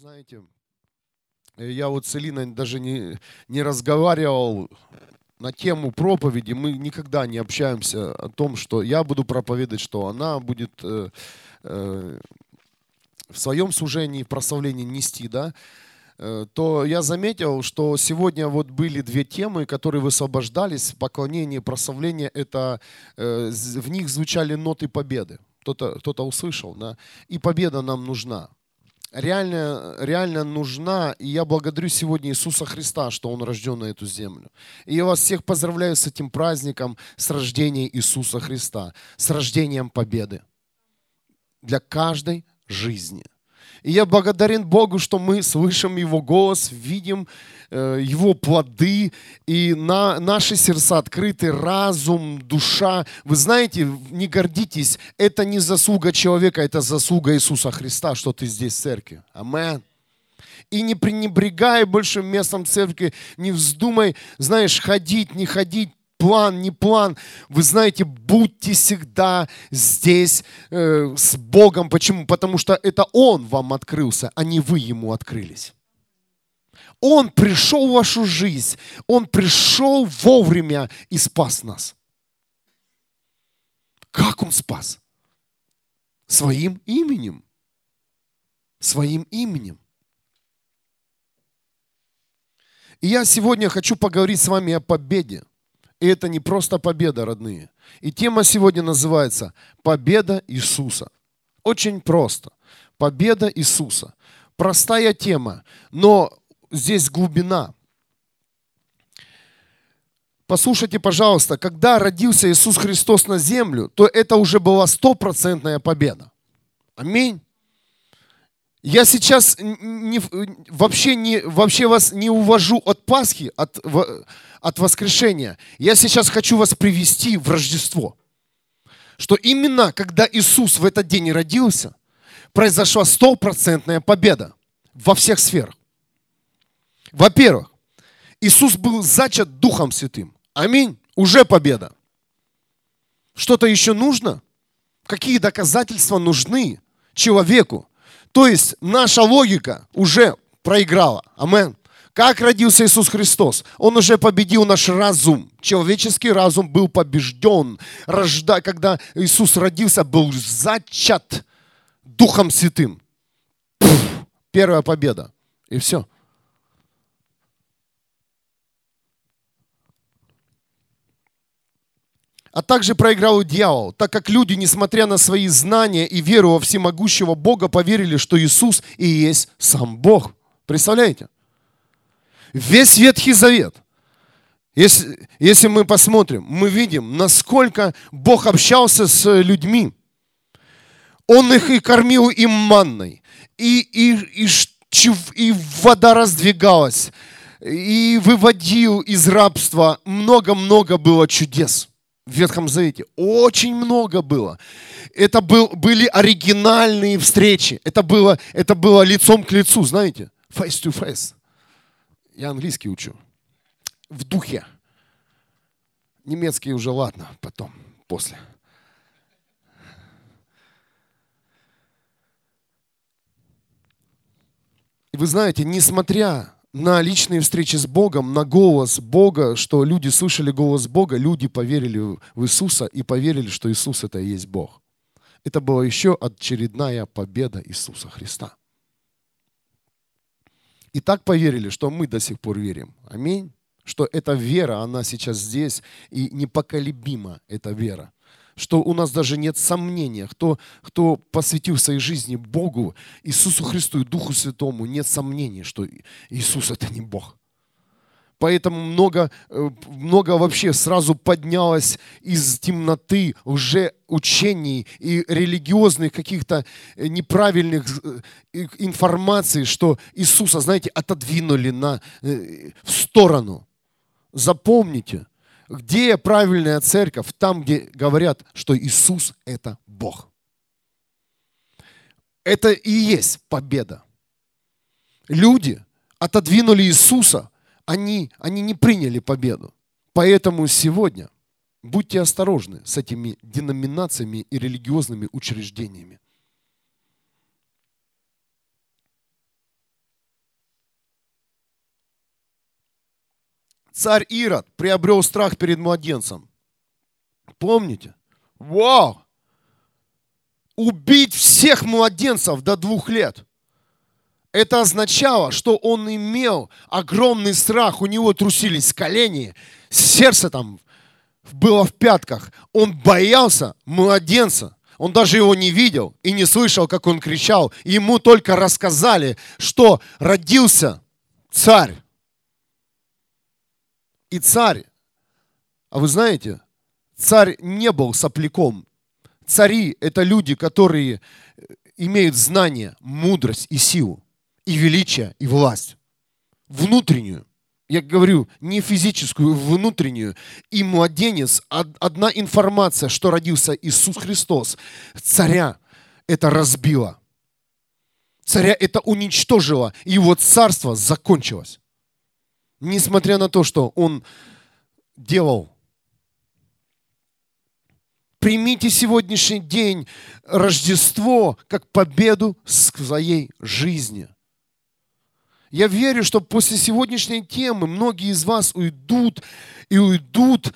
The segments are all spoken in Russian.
Знаете, я вот с Элиной даже не, не разговаривал на тему проповеди. Мы никогда не общаемся о том, что я буду проповедовать, что она будет э, э, в своем служении, в прославлении нести, да, э, то я заметил, что сегодня вот были две темы, которые высвобождались. Поклонение прославление, это, э, в них звучали ноты победы. Кто-то кто услышал, да? И победа нам нужна реально, реально нужна. И я благодарю сегодня Иисуса Христа, что Он рожден на эту землю. И я вас всех поздравляю с этим праздником, с рождением Иисуса Христа, с рождением победы для каждой жизни. И я благодарен Богу, что мы слышим Его голос, видим э, Его плоды, и на, наши сердца открыты, разум, душа. Вы знаете, не гордитесь, это не заслуга человека, это заслуга Иисуса Христа, что ты здесь в церкви. Аминь и не пренебрегай большим местом церкви, не вздумай, знаешь, ходить, не ходить, план, не план. Вы знаете, будьте всегда здесь э, с Богом. Почему? Потому что это Он вам открылся, а не вы Ему открылись. Он пришел в вашу жизнь, Он пришел вовремя и спас нас. Как Он спас? Своим именем. Своим именем. И я сегодня хочу поговорить с вами о победе. И это не просто победа, родные. И тема сегодня называется «Победа Иисуса». Очень просто. Победа Иисуса. Простая тема, но здесь глубина. Послушайте, пожалуйста, когда родился Иисус Христос на землю, то это уже была стопроцентная победа. Аминь. Я сейчас не, вообще, не, вообще вас не увожу от Пасхи, от, от воскрешения. Я сейчас хочу вас привести в Рождество. Что именно когда Иисус в этот день родился, произошла стопроцентная победа во всех сферах. Во-первых, Иисус был зачат Духом Святым. Аминь. Уже победа. Что-то еще нужно? Какие доказательства нужны человеку, то есть наша логика уже проиграла. Амен. Как родился Иисус Христос? Он уже победил наш разум. Человеческий разум был побежден. Рожда, когда Иисус родился, был зачат Духом Святым. Пфф, первая победа. И все. А также проиграл и дьявол, так как люди, несмотря на свои знания и веру во всемогущего Бога, поверили, что Иисус и есть сам Бог. Представляете? Весь Ветхий Завет. Если, если мы посмотрим, мы видим, насколько Бог общался с людьми. Он их и кормил им манной, и, и, и, и вода раздвигалась, и выводил из рабства. Много-много было чудес в Ветхом Завете. Очень много было. Это был, были оригинальные встречи. Это было, это было лицом к лицу, знаете? Face to face. Я английский учу. В духе. Немецкий уже ладно, потом, после. И вы знаете, несмотря на личные встречи с Богом, на голос Бога, что люди слышали голос Бога, люди поверили в Иисуса и поверили, что Иисус это и есть Бог. Это была еще очередная победа Иисуса Христа. И так поверили, что мы до сих пор верим. Аминь. Что эта вера, она сейчас здесь, и непоколебима эта вера что у нас даже нет сомнения, кто, кто посвятил своей жизни Богу, Иисусу Христу и Духу Святому, нет сомнений, что Иисус это не Бог. Поэтому много, э, много вообще сразу поднялось из темноты уже учений и религиозных каких-то э, неправильных э, информаций, что Иисуса, знаете, отодвинули на, в сторону. Запомните – где правильная церковь? Там, где говорят, что Иисус – это Бог. Это и есть победа. Люди отодвинули Иисуса, они, они не приняли победу. Поэтому сегодня будьте осторожны с этими деноминациями и религиозными учреждениями. Царь Ирод приобрел страх перед младенцем. Помните? Вау! Убить всех младенцев до двух лет. Это означало, что он имел огромный страх, у него трусились колени, сердце там было в пятках. Он боялся младенца. Он даже его не видел и не слышал, как он кричал. Ему только рассказали, что родился царь. И царь, а вы знаете, царь не был сопляком. Цари – это люди, которые имеют знания, мудрость и силу, и величие, и власть. Внутреннюю. Я говорю, не физическую, внутреннюю. И младенец, одна информация, что родился Иисус Христос, царя это разбило. Царя это уничтожило. И его царство закончилось. Несмотря на то, что он делал. Примите сегодняшний день, Рождество, как победу своей жизни. Я верю, что после сегодняшней темы многие из вас уйдут и уйдут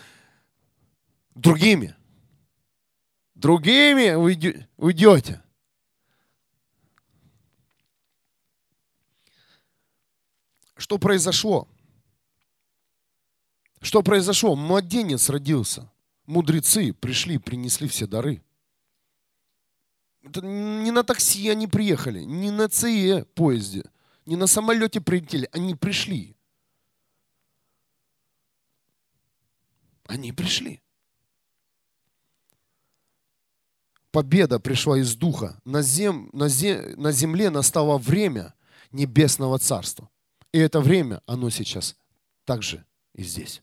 другими. Другими уйдете. Что произошло? Что произошло? Младенец родился. Мудрецы пришли, принесли все дары. Это не на такси они приехали, не на ЦЕ поезде – не на самолете прилетели, они пришли. Они пришли. Победа пришла из духа. На, зем, на, зем, на земле настало время небесного царства. И это время, оно сейчас также и здесь.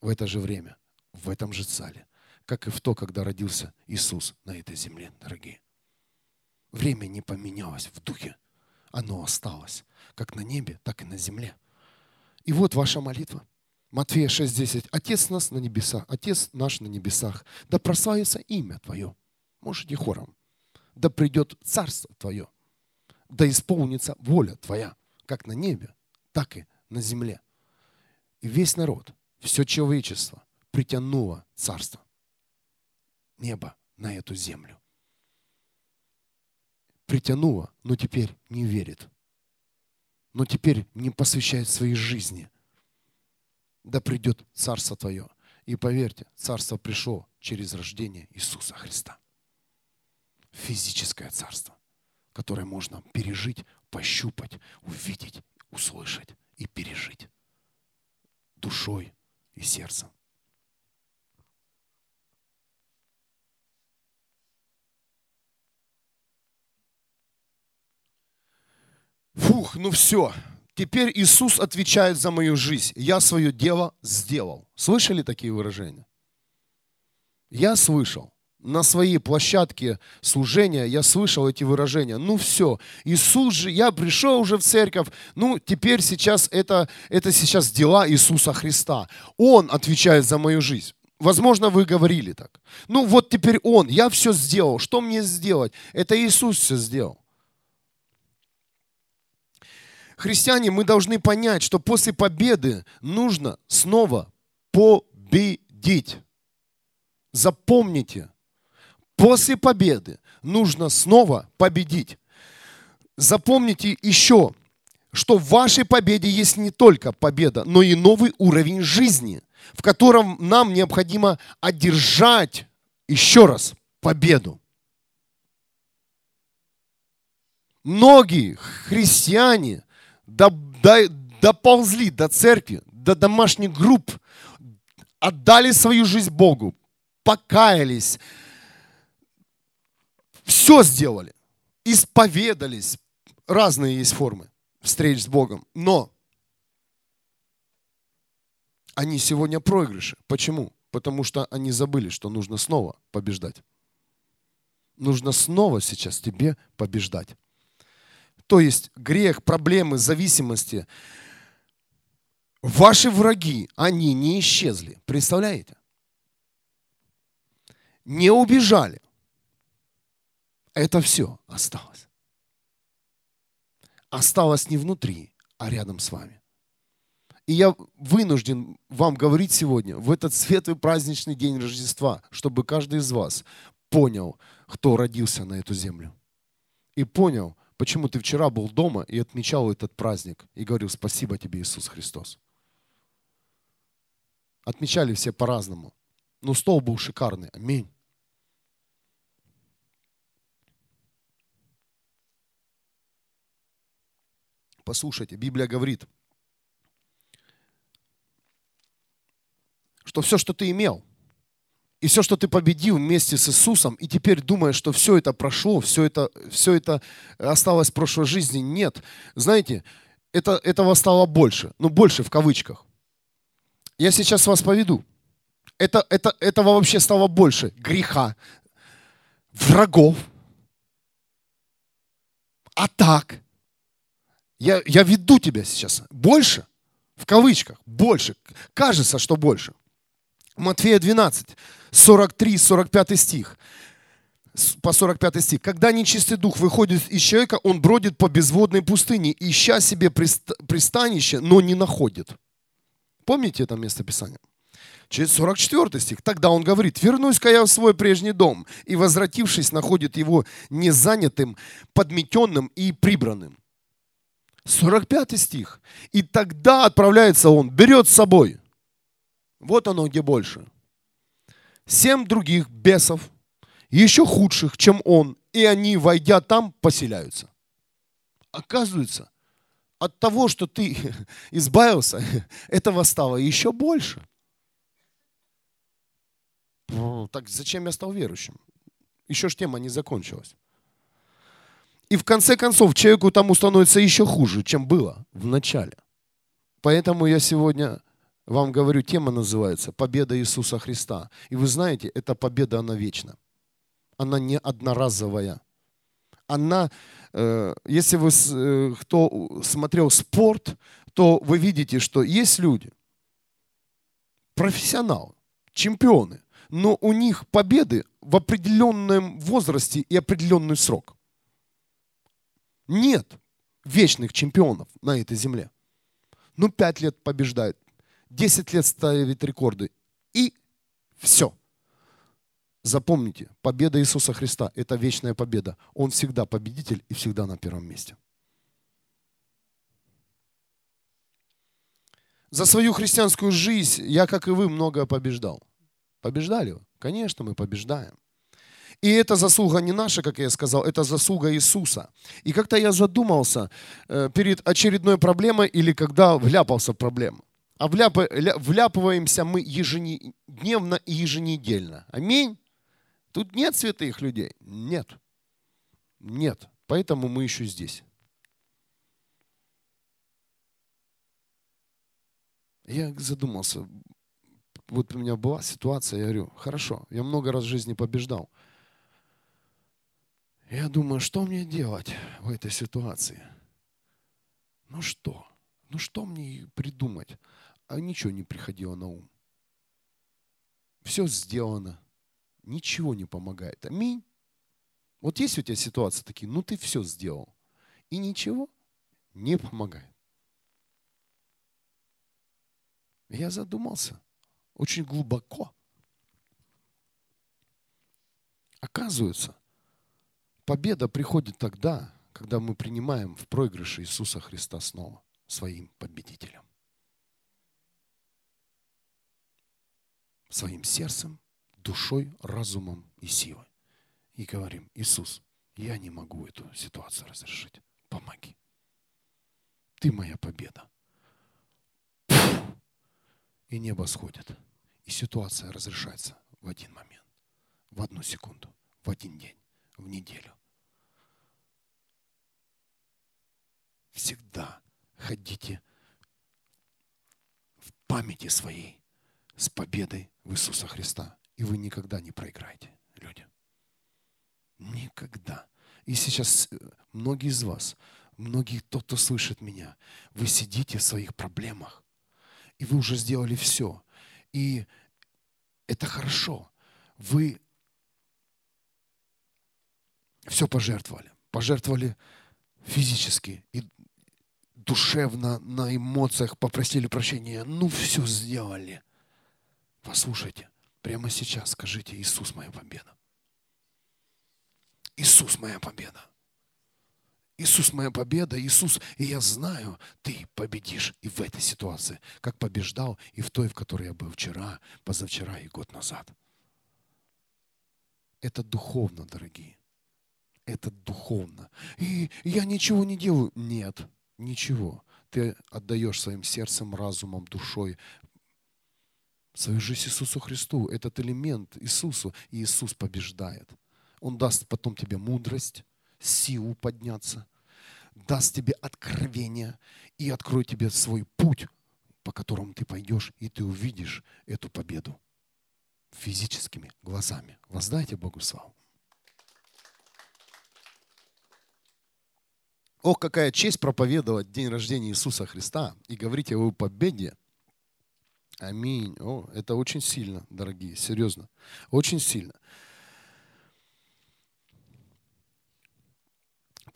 В это же время, в этом же зале. Как и в то, когда родился Иисус на этой земле, дорогие. Время не поменялось в духе оно осталось, как на небе, так и на земле. И вот ваша молитва. Матфея 6:10. Отец нас на небесах, Отец наш на небесах, да прославится имя Твое. Можете хором. Да придет царство Твое, да исполнится воля Твоя, как на небе, так и на земле. И весь народ, все человечество притянуло царство неба на эту землю притянуло, но теперь не верит. Но теперь не посвящает своей жизни. Да придет Царство Твое. И поверьте, Царство пришло через рождение Иисуса Христа. Физическое Царство, которое можно пережить, пощупать, увидеть, услышать и пережить душой и сердцем. Фух, ну все. Теперь Иисус отвечает за мою жизнь. Я свое дело сделал. Слышали такие выражения? Я слышал. На своей площадке служения я слышал эти выражения. Ну все, Иисус же, я пришел уже в церковь, ну теперь сейчас это, это сейчас дела Иисуса Христа. Он отвечает за мою жизнь. Возможно, вы говорили так. Ну вот теперь Он, я все сделал, что мне сделать? Это Иисус все сделал христиане, мы должны понять, что после победы нужно снова победить. Запомните, после победы нужно снова победить. Запомните еще, что в вашей победе есть не только победа, но и новый уровень жизни, в котором нам необходимо одержать еще раз победу. Многие христиане до, до, доползли до церкви, до домашних групп, отдали свою жизнь Богу, покаялись, все сделали, исповедались. Разные есть формы встреч с Богом. Но они сегодня проигрыши. Почему? Потому что они забыли, что нужно снова побеждать. Нужно снова сейчас тебе побеждать. То есть грех, проблемы, зависимости. Ваши враги, они не исчезли. Представляете? Не убежали. Это все осталось. Осталось не внутри, а рядом с вами. И я вынужден вам говорить сегодня, в этот светлый праздничный день Рождества, чтобы каждый из вас понял, кто родился на эту землю. И понял, почему ты вчера был дома и отмечал этот праздник и говорил спасибо тебе, Иисус Христос. Отмечали все по-разному. Но стол был шикарный. Аминь. Послушайте, Библия говорит, что все, что ты имел, и все, что ты победил вместе с Иисусом, и теперь думаешь, что все это прошло, все это, все это осталось в прошлой жизни, нет. Знаете, это, этого стало больше, ну больше в кавычках. Я сейчас вас поведу. Это, это, этого вообще стало больше. Греха, врагов, атак. Я, я веду тебя сейчас. Больше, в кавычках, больше. Кажется, что больше. Матфея 12, 43-45 стих. По 45 стих. Когда нечистый дух выходит из человека, он бродит по безводной пустыне, ища себе пристанище, но не находит. Помните это место Писания? Через 44 стих. Тогда он говорит, вернусь-ка я в свой прежний дом. И, возвратившись, находит его незанятым, подметенным и прибранным. 45 стих. И тогда отправляется он, берет с собой. Вот оно где больше семь других бесов, еще худших, чем он, и они, войдя там, поселяются. Оказывается, от того, что ты избавился, этого стало еще больше. Так зачем я стал верующим? Еще ж тема не закончилась. И в конце концов, человеку тому становится еще хуже, чем было в начале. Поэтому я сегодня вам говорю, тема называется «Победа Иисуса Христа». И вы знаете, эта победа, она вечна. Она не одноразовая. Она, э, если вы, э, кто смотрел спорт, то вы видите, что есть люди, профессионалы, чемпионы, но у них победы в определенном возрасте и определенный срок. Нет вечных чемпионов на этой земле. Ну, пять лет побеждает, 10 лет ставит рекорды. И все. Запомните, победа Иисуса Христа – это вечная победа. Он всегда победитель и всегда на первом месте. За свою христианскую жизнь я, как и вы, многое побеждал. Побеждали вы? Конечно, мы побеждаем. И это заслуга не наша, как я сказал, это заслуга Иисуса. И как-то я задумался э, перед очередной проблемой или когда вляпался в проблему. А вляпываемся мы ежедневно и еженедельно. Аминь. Тут нет святых людей. Нет. Нет. Поэтому мы еще здесь. Я задумался. Вот у меня была ситуация, я говорю, хорошо, я много раз в жизни побеждал. Я думаю, что мне делать в этой ситуации? Ну что? Ну что мне придумать? а ничего не приходило на ум. Все сделано, ничего не помогает. Аминь. Вот есть у тебя ситуации такие, ну ты все сделал, и ничего не помогает. Я задумался очень глубоко. Оказывается, победа приходит тогда, когда мы принимаем в проигрыше Иисуса Христа снова своим победителем. своим сердцем, душой, разумом и силой. И говорим, Иисус, я не могу эту ситуацию разрешить. Помоги. Ты моя победа. И небо сходит. И ситуация разрешается в один момент, в одну секунду, в один день, в неделю. Всегда ходите в памяти своей с победой в Иисуса Христа. И вы никогда не проиграете, люди. Никогда. И сейчас э, многие из вас, многие, тот, кто слышит меня, вы сидите в своих проблемах, и вы уже сделали все. И это хорошо. Вы все пожертвовали. Пожертвовали физически и душевно, на эмоциях попросили прощения. Ну, все сделали. Послушайте, прямо сейчас скажите, Иисус моя победа. Иисус моя победа. Иисус моя победа, Иисус, и я знаю, ты победишь и в этой ситуации, как побеждал и в той, в которой я был вчера, позавчера и год назад. Это духовно, дорогие. Это духовно. И я ничего не делаю. Нет, ничего. Ты отдаешь своим сердцем, разумом, душой свою жизнь Иисусу Христу. Этот элемент Иисусу. И Иисус побеждает. Он даст потом тебе мудрость, силу подняться, даст тебе откровение и откроет тебе свой путь, по которому ты пойдешь, и ты увидишь эту победу физическими глазами. Воздайте Богу славу. Ох, какая честь проповедовать день рождения Иисуса Христа и говорить о его победе. Аминь. О, это очень сильно, дорогие, серьезно. Очень сильно.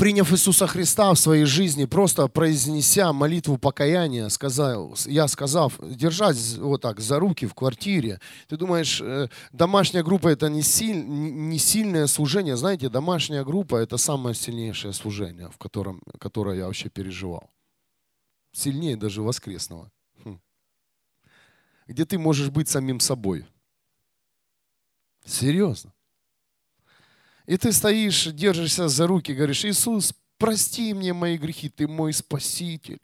Приняв Иисуса Христа в своей жизни, просто произнеся молитву покаяния, сказал, я сказав, держать вот так за руки в квартире, ты думаешь, э, домашняя группа это не, силь, не сильное служение. Знаете, домашняя группа это самое сильнейшее служение, в котором, которое я вообще переживал. Сильнее даже воскресного. Хм. Где ты можешь быть самим собой. Серьезно. И ты стоишь, держишься за руки, говоришь, Иисус, прости мне мои грехи, ты мой спаситель.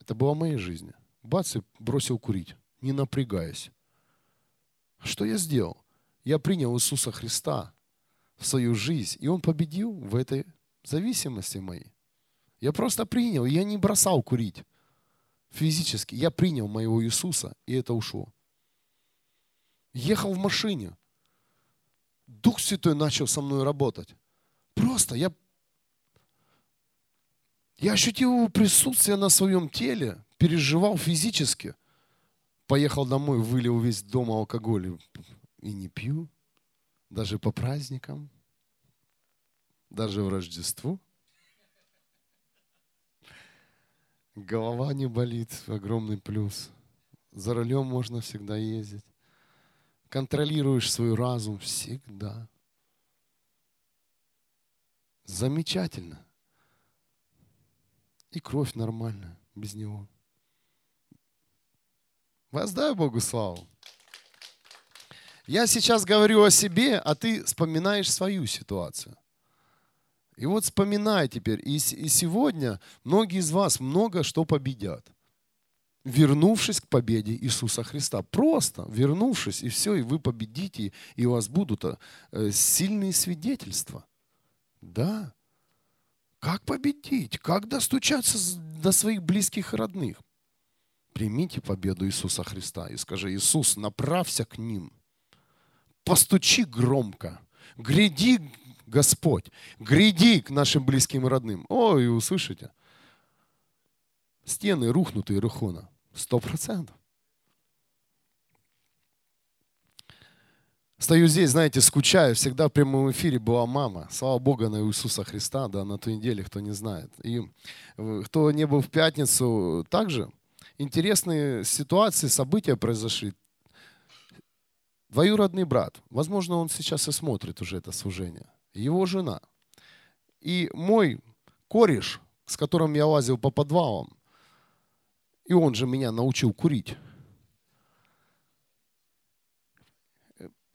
Это было в моей жизни. Бац, и бросил курить, не напрягаясь. Что я сделал? Я принял Иисуса Христа в свою жизнь, и Он победил в этой зависимости моей. Я просто принял, я не бросал курить физически. Я принял моего Иисуса, и это ушло. Ехал в машине – Дух Святой начал со мной работать. Просто я, я ощутил его присутствие на своем теле, переживал физически. Поехал домой, вылил весь дом алкоголь и не пью, даже по праздникам, даже в Рождество. Голова не болит, огромный плюс. За рулем можно всегда ездить контролируешь свой разум всегда. Замечательно. И кровь нормальная без него. Воздай Богу славу. Я сейчас говорю о себе, а ты вспоминаешь свою ситуацию. И вот вспоминай теперь. И, и сегодня многие из вас много что победят вернувшись к победе Иисуса Христа. Просто вернувшись, и все, и вы победите, и у вас будут э, сильные свидетельства. Да. Как победить? Как достучаться до своих близких и родных? Примите победу Иисуса Христа и скажи, Иисус, направься к ним. Постучи громко. Гряди, Господь. Гряди к нашим близким и родным. Ой, услышите. Стены рухнут Иерихона. Сто процентов. Стою здесь, знаете, скучаю. Всегда в прямом эфире была мама. Слава Богу, на Иисуса Христа, да, на той неделе, кто не знает. И э, кто не был в пятницу, также интересные ситуации, события произошли. Двоюродный брат, возможно, он сейчас и смотрит уже это служение. Его жена. И мой кореш, с которым я лазил по подвалам, и он же меня научил курить.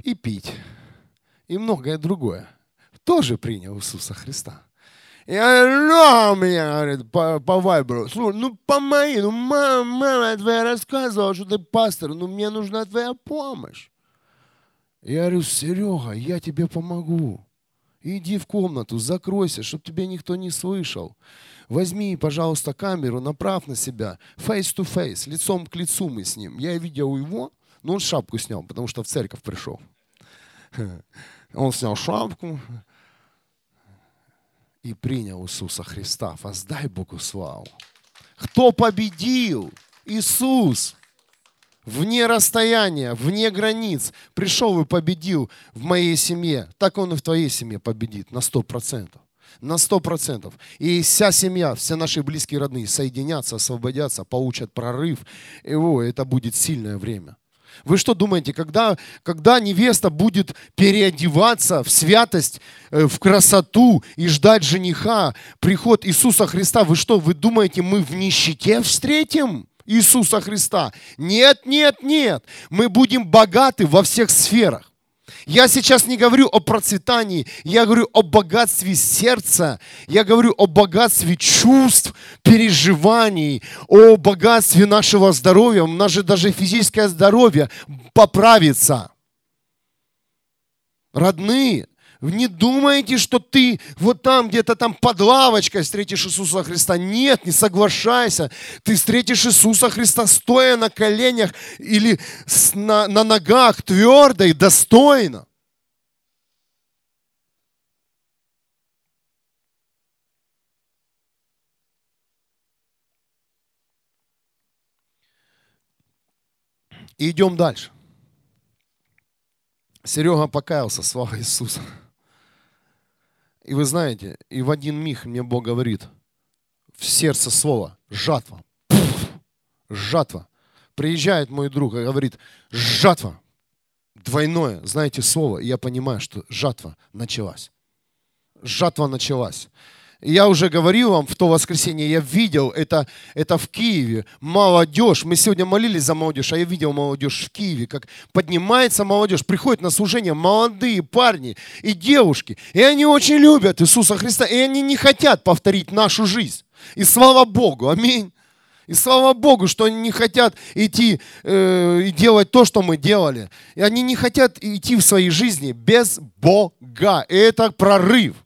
И пить. И многое другое. Тоже принял Иисуса Христа. И она меня, говорит, по, по вайберу, слушай, ну помоги, ну мама, мама твоя рассказывала, что ты пастор, ну мне нужна твоя помощь. Я говорю, Серега, я тебе помогу. Иди в комнату, закройся, чтобы тебя никто не слышал. Возьми, пожалуйста, камеру, направь на себя. Face to face, лицом к лицу мы с ним. Я видел его, но он шапку снял, потому что в церковь пришел. Он снял шапку и принял Иисуса Христа. Воздай Богу славу. Кто победил? Иисус. Вне расстояния, вне границ. Пришел и победил в моей семье. Так он и в твоей семье победит на сто процентов. На сто процентов. И вся семья, все наши близкие родные соединятся, освободятся, получат прорыв. И о, это будет сильное время. Вы что думаете, когда, когда невеста будет переодеваться в святость, э, в красоту и ждать жениха, приход Иисуса Христа, вы что, вы думаете, мы в нищете встретим? Иисуса Христа. Нет, нет, нет. Мы будем богаты во всех сферах. Я сейчас не говорю о процветании, я говорю о богатстве сердца, я говорю о богатстве чувств, переживаний, о богатстве нашего здоровья. Наше даже физическое здоровье поправится. Родные, не думаете, что ты вот там где-то там под лавочкой встретишь Иисуса Христа. Нет, не соглашайся. Ты встретишь Иисуса Христа стоя на коленях или на, на ногах твердо и достойно. И идем дальше. Серега покаялся, слава Иисуса. И вы знаете, и в один миг мне Бог говорит, в сердце слова, жатва. Пфф, жатва. Приезжает мой друг и говорит, жатва. Двойное, знаете, слово. И я понимаю, что жатва началась. Жатва началась. Я уже говорил вам в то воскресенье, я видел это, это в Киеве. Молодежь, мы сегодня молились за молодежь, а я видел молодежь в Киеве, как поднимается молодежь, приходит на служение молодые парни и девушки. И они очень любят Иисуса Христа, и они не хотят повторить нашу жизнь. И слава Богу, аминь. И слава Богу, что они не хотят идти э, и делать то, что мы делали. И они не хотят идти в своей жизни без Бога. И это прорыв.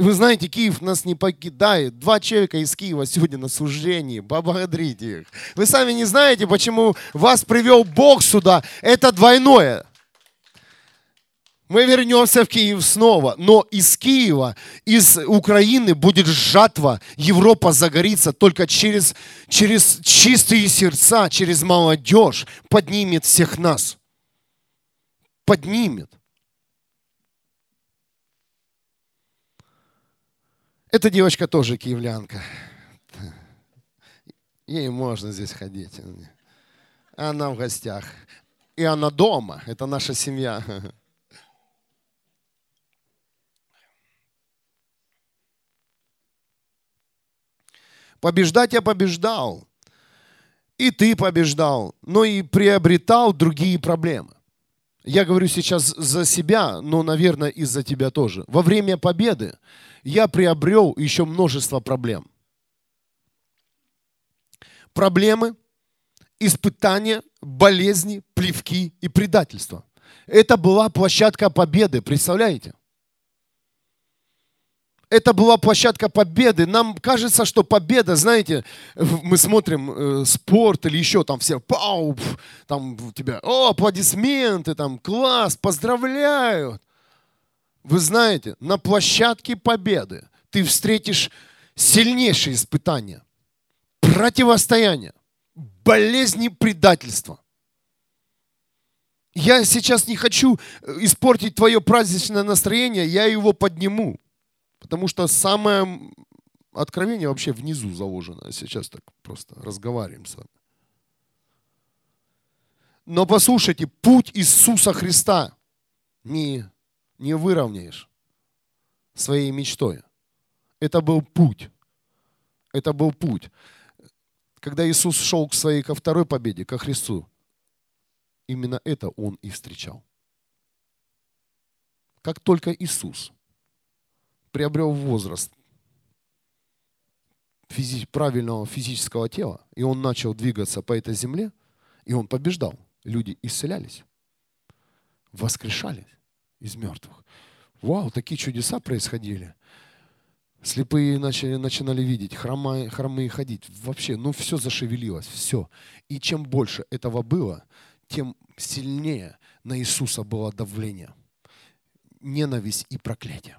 И вы знаете, Киев нас не покидает. Два человека из Киева сегодня на служении. Поблагодарите их. Вы сами не знаете, почему вас привел Бог сюда. Это двойное. Мы вернемся в Киев снова, но из Киева, из Украины будет жатва. Европа загорится только через, через чистые сердца, через молодежь. Поднимет всех нас. Поднимет. Эта девочка тоже киевлянка. Ей можно здесь ходить. Она в гостях. И она дома. Это наша семья. Побеждать я побеждал. И ты побеждал. Но и приобретал другие проблемы. Я говорю сейчас за себя, но, наверное, и за тебя тоже. Во время победы я приобрел еще множество проблем. Проблемы, испытания, болезни, плевки и предательства. Это была площадка победы, представляете? Это была площадка победы. Нам кажется, что победа, знаете, мы смотрим э, спорт или еще там все, пау, там у тебя, о, аплодисменты, там, класс, поздравляют. Вы знаете, на площадке победы ты встретишь сильнейшие испытания, противостояние, болезни предательства. Я сейчас не хочу э, испортить твое праздничное настроение, я его подниму. Потому что самое откровение вообще внизу заложено. Сейчас так просто разговариваем с вами. Но послушайте, путь Иисуса Христа не не выровняешь своей мечтой. Это был путь. Это был путь. Когда Иисус шел к своей ко второй победе, ко Христу, именно это Он и встречал. Как только Иисус приобрел возраст физи- правильного физического тела, и Он начал двигаться по этой земле, и Он побеждал, люди исцелялись, воскрешались из мертвых. Вау, такие чудеса происходили. Слепые начали, начинали видеть, хромые, хромые ходить. Вообще, ну все зашевелилось, все. И чем больше этого было, тем сильнее на Иисуса было давление. Ненависть и проклятие.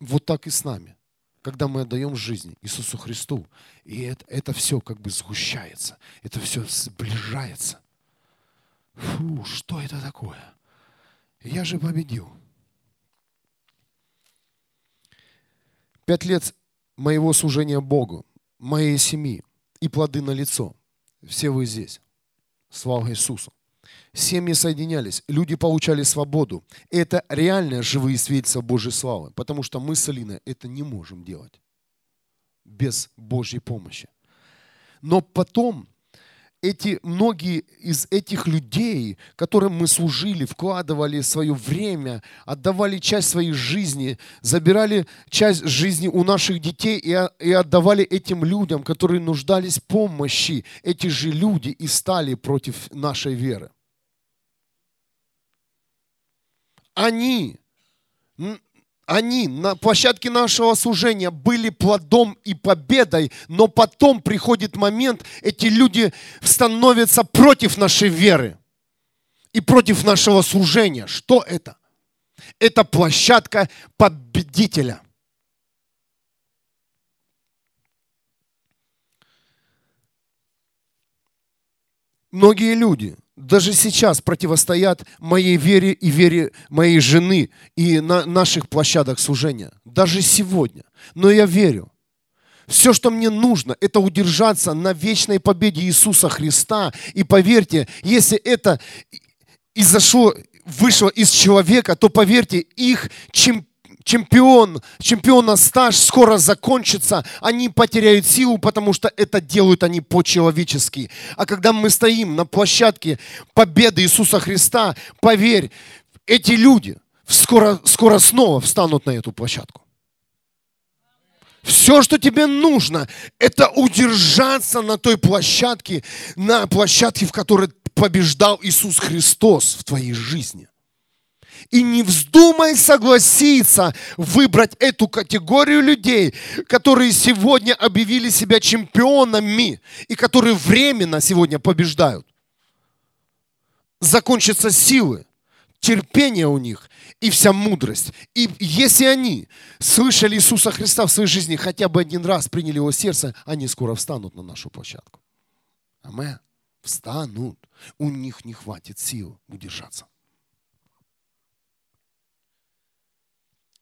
Вот так и с нами. Когда мы отдаем жизнь Иисусу Христу, и это, это все как бы сгущается, это все сближается. Фу, что это такое? Я же победил. Пять лет моего служения Богу, моей семьи и плоды на лицо. Все вы здесь. Слава Иисусу. Семьи соединялись, люди получали свободу. Это реальные живые свидетельства Божьей славы, потому что мы с Алиной это не можем делать без Божьей помощи. Но потом эти, многие из этих людей, которым мы служили, вкладывали свое время, отдавали часть своей жизни, забирали часть жизни у наших детей и, и отдавали этим людям, которые нуждались в помощи, эти же люди и стали против нашей веры. Они они на площадке нашего служения были плодом и победой, но потом приходит момент, эти люди становятся против нашей веры и против нашего служения. Что это? Это площадка победителя. Многие люди даже сейчас противостоят моей вере и вере моей жены и на наших площадок служения. Даже сегодня. Но я верю. Все, что мне нужно, это удержаться на вечной победе Иисуса Христа. И поверьте, если это изошло, вышло из человека, то поверьте, их чемпион чемпион, чемпиона стаж скоро закончится, они потеряют силу, потому что это делают они по-человечески. А когда мы стоим на площадке победы Иисуса Христа, поверь, эти люди скоро, скоро снова встанут на эту площадку. Все, что тебе нужно, это удержаться на той площадке, на площадке, в которой побеждал Иисус Христос в твоей жизни. И не вздумай согласиться выбрать эту категорию людей, которые сегодня объявили себя чемпионами и которые временно сегодня побеждают. Закончатся силы, терпение у них и вся мудрость. И если они слышали Иисуса Христа в своей жизни хотя бы один раз, приняли его сердце, они скоро встанут на нашу площадку. Аминь. Встанут. У них не хватит сил удержаться.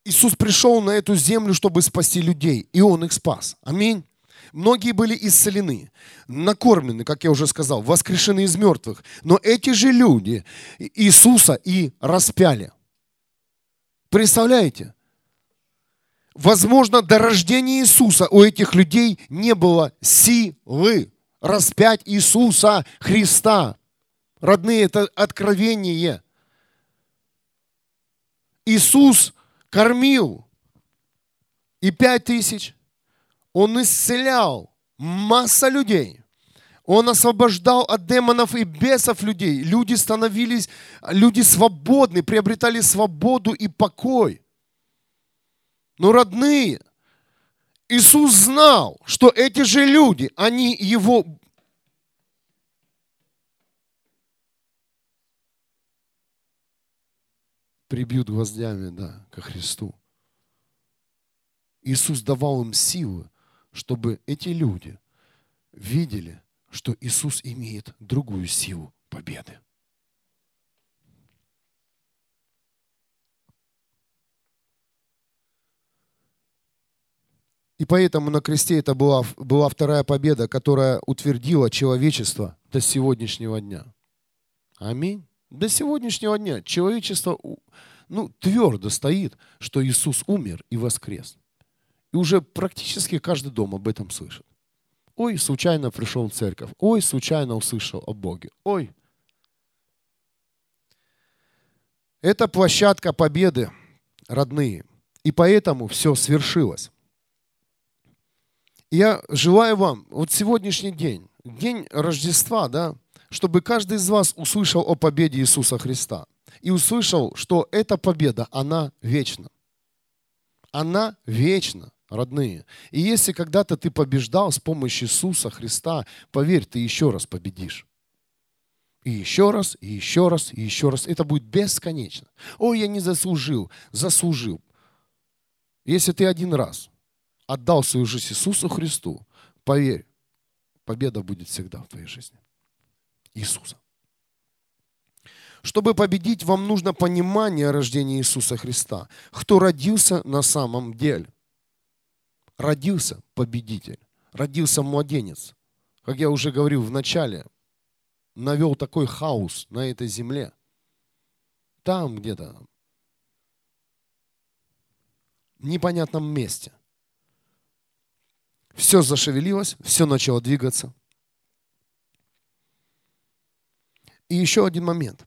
Иисус пришел на эту землю, чтобы спасти людей, и Он их спас. Аминь. Многие были исцелены, накормлены, как я уже сказал, воскрешены из мертвых. Но эти же люди Иисуса и распяли. Представляете? Возможно, до рождения Иисуса у этих людей не было силы распять Иисуса Христа. Родные, это откровение. Иисус кормил. И пять тысяч. Он исцелял масса людей. Он освобождал от демонов и бесов людей. Люди становились, люди свободны, приобретали свободу и покой. Но родные, Иисус знал, что эти же люди, они его прибьют гвоздями, да, ко Христу. Иисус давал им силы, чтобы эти люди видели, что Иисус имеет другую силу победы. И поэтому на кресте это была, была вторая победа, которая утвердила человечество до сегодняшнего дня. Аминь. До сегодняшнего дня человечество ну, твердо стоит, что Иисус умер и воскрес. И уже практически каждый дом об этом слышит. Ой, случайно пришел в церковь. Ой, случайно услышал о Боге. Ой. Это площадка победы, родные. И поэтому все свершилось. Я желаю вам, вот сегодняшний день, день Рождества, да, чтобы каждый из вас услышал о победе Иисуса Христа. И услышал, что эта победа, она вечна. Она вечна, родные. И если когда-то ты побеждал с помощью Иисуса Христа, поверь, ты еще раз победишь. И еще раз, и еще раз, и еще раз. Это будет бесконечно. Ой, я не заслужил. Заслужил. Если ты один раз отдал свою жизнь Иисусу Христу, поверь, победа будет всегда в твоей жизни. Иисуса. Чтобы победить, вам нужно понимание рождения Иисуса Христа. Кто родился на самом деле. родился победитель, родился младенец. Как я уже говорил в начале, навел такой хаос на этой земле. Там где-то, в непонятном месте. Все зашевелилось, все начало двигаться. И еще один момент.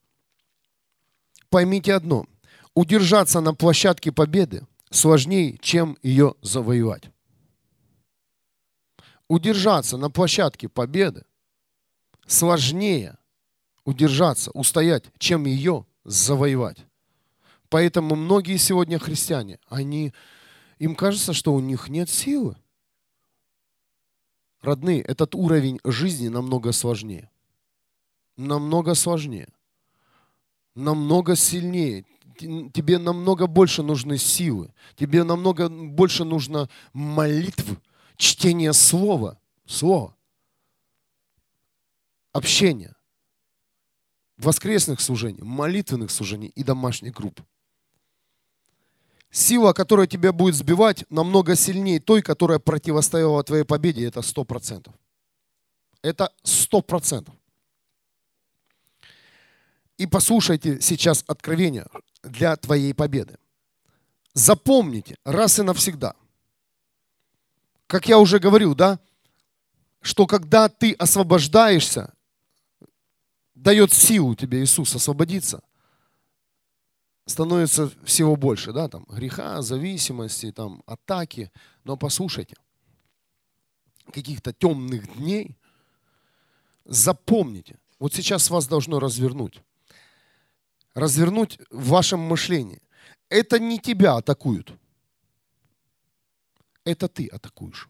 Поймите одно. Удержаться на площадке победы сложнее, чем ее завоевать. Удержаться на площадке победы сложнее удержаться, устоять, чем ее завоевать. Поэтому многие сегодня христиане, они, им кажется, что у них нет силы. Родные, этот уровень жизни намного сложнее. Намного сложнее. Намного сильнее. Тебе намного больше нужны силы. Тебе намного больше нужно молитв, чтение слова. Слова. Общение. Воскресных служений, молитвенных служений и домашних групп. Сила, которая тебя будет сбивать, намного сильнее той, которая противостояла твоей победе. Это сто процентов. Это сто процентов. И послушайте сейчас откровение для твоей победы. Запомните раз и навсегда. Как я уже говорил, да, что когда ты освобождаешься, дает силу тебе Иисус освободиться – становится всего больше, да, там, греха, зависимости, там, атаки. Но послушайте, каких-то темных дней, запомните, вот сейчас вас должно развернуть. Развернуть в вашем мышлении. Это не тебя атакуют. Это ты атакуешь.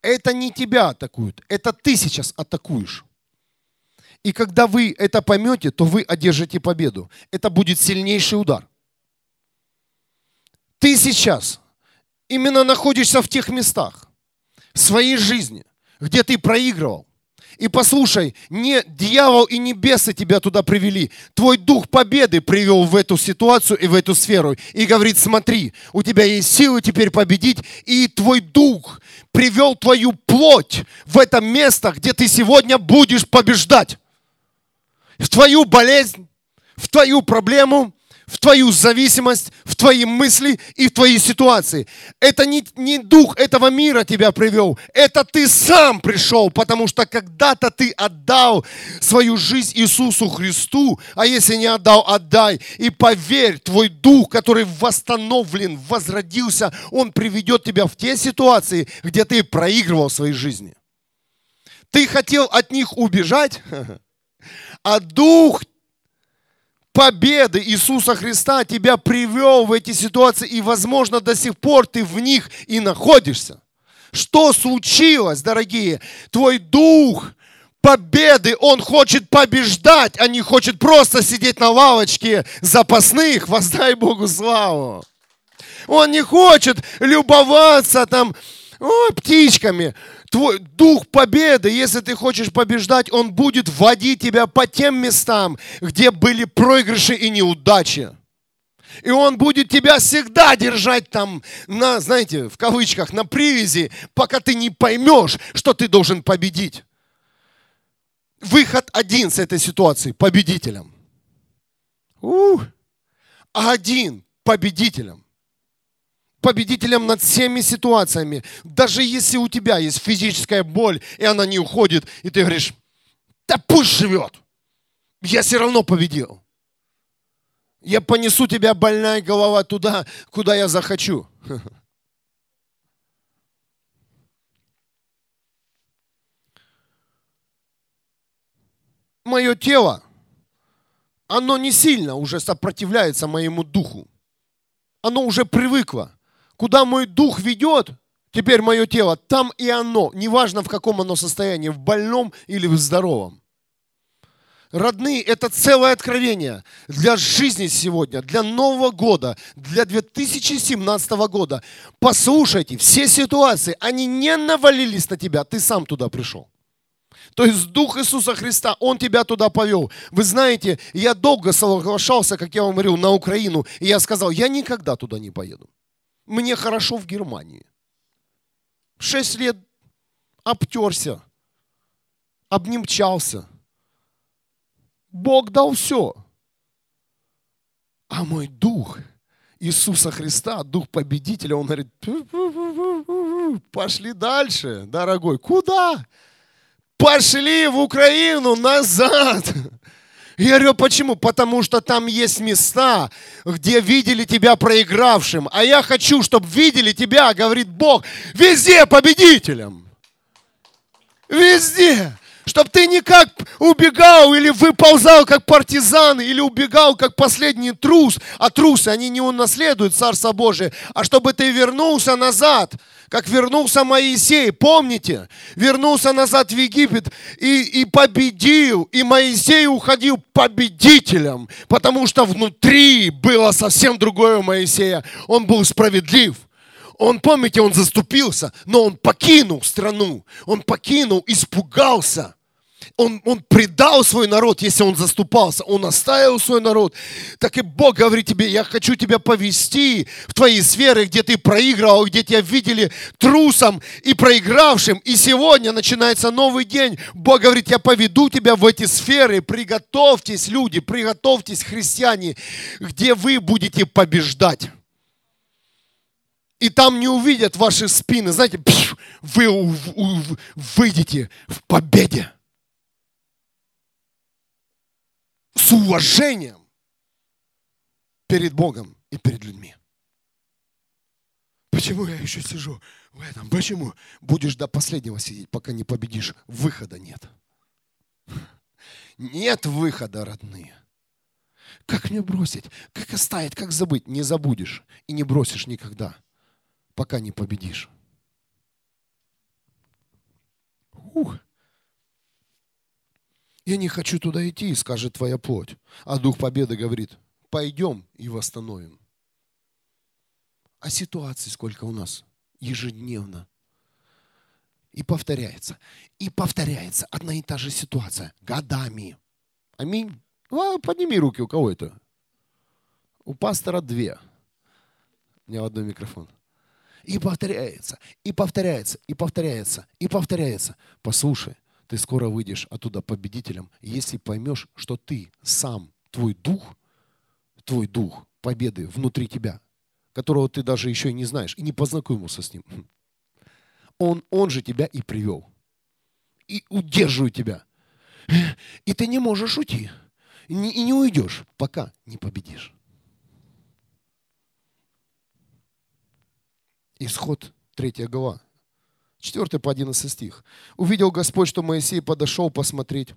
Это не тебя атакуют. Это ты сейчас атакуешь. И когда вы это поймете, то вы одержите победу. Это будет сильнейший удар. Ты сейчас именно находишься в тех местах своей жизни, где ты проигрывал. И послушай, не дьявол и небесы тебя туда привели. Твой дух победы привел в эту ситуацию и в эту сферу. И говорит, смотри, у тебя есть силы теперь победить. И твой дух привел твою плоть в это место, где ты сегодня будешь побеждать в твою болезнь, в твою проблему, в твою зависимость, в твои мысли и в твои ситуации. Это не, не дух этого мира тебя привел, это ты сам пришел, потому что когда-то ты отдал свою жизнь Иисусу Христу, а если не отдал, отдай. И поверь, твой дух, который восстановлен, возродился, он приведет тебя в те ситуации, где ты проигрывал в своей жизни. Ты хотел от них убежать, а Дух победы Иисуса Христа тебя привел в эти ситуации, и, возможно, до сих пор ты в них и находишься. Что случилось, дорогие? Твой дух победы, он хочет побеждать, а не хочет просто сидеть на лавочке запасных, воздай Богу славу. Он не хочет любоваться там ой, птичками твой дух победы, если ты хочешь побеждать, он будет вводить тебя по тем местам, где были проигрыши и неудачи. И он будет тебя всегда держать там, на, знаете, в кавычках, на привязи, пока ты не поймешь, что ты должен победить. Выход один с этой ситуации – победителем. Ух. Один победителем победителем над всеми ситуациями. Даже если у тебя есть физическая боль, и она не уходит, и ты говоришь, да пусть живет. Я все равно победил. Я понесу тебя, больная голова, туда, куда я захочу. Мое тело, оно не сильно уже сопротивляется моему духу. Оно уже привыкло. Куда мой дух ведет, теперь мое тело, там и оно. Неважно, в каком оно состоянии, в больном или в здоровом. Родные, это целое откровение для жизни сегодня, для Нового года, для 2017 года. Послушайте, все ситуации, они не навалились на тебя, ты сам туда пришел. То есть Дух Иисуса Христа, Он тебя туда повел. Вы знаете, я долго соглашался, как я вам говорил, на Украину, и я сказал, я никогда туда не поеду. Мне хорошо в Германии. Шесть лет обтерся, обнимчался. Бог дал все. А мой дух Иисуса Христа, дух победителя, он говорит, пошли дальше, дорогой. Куда? Пошли в Украину назад. Я говорю, почему? Потому что там есть места, где видели тебя проигравшим. А я хочу, чтобы видели тебя, говорит Бог, везде победителем. Везде. Чтобы ты не как убегал или выползал как партизан, или убегал как последний трус. А трусы, они не унаследуют Царство Божие. А чтобы ты вернулся назад, как вернулся Моисей, помните? Вернулся назад в Египет и, и победил. И Моисей уходил победителем, потому что внутри было совсем другое Моисея. Он был справедлив. Он, помните, он заступился, но он покинул страну. Он покинул, испугался. Он, он предал свой народ, если он заступался. Он оставил свой народ. Так и Бог говорит тебе, я хочу тебя повести в твои сферы, где ты проигрывал, где тебя видели трусом и проигравшим. И сегодня начинается новый день. Бог говорит, я поведу тебя в эти сферы. Приготовьтесь, люди, приготовьтесь, христиане, где вы будете побеждать и там не увидят ваши спины. Знаете, вы выйдете в победе. С уважением перед Богом и перед людьми. Почему я еще сижу в этом? Почему? Будешь до последнего сидеть, пока не победишь. Выхода нет. Нет выхода, родные. Как мне бросить? Как оставить? Как забыть? Не забудешь и не бросишь никогда пока не победишь. Ух. Я не хочу туда идти, скажет твоя плоть. А Дух Победы говорит, пойдем и восстановим. А ситуаций сколько у нас? Ежедневно. И повторяется. И повторяется одна и та же ситуация. Годами. Аминь. Ну, а подними руки, у кого это? У пастора две. У меня одной микрофон. И повторяется, и повторяется, и повторяется, и повторяется. Послушай, ты скоро выйдешь оттуда победителем, если поймешь, что ты сам, твой дух, твой дух победы внутри тебя, которого ты даже еще и не знаешь, и не познакомился с ним. Он, он же тебя и привел. И удерживает тебя. И ты не можешь уйти. И не, уйдешь, пока не победишь. Исход 3 глава, 4 по 11 стих. «Увидел Господь, что Моисей подошел посмотреть,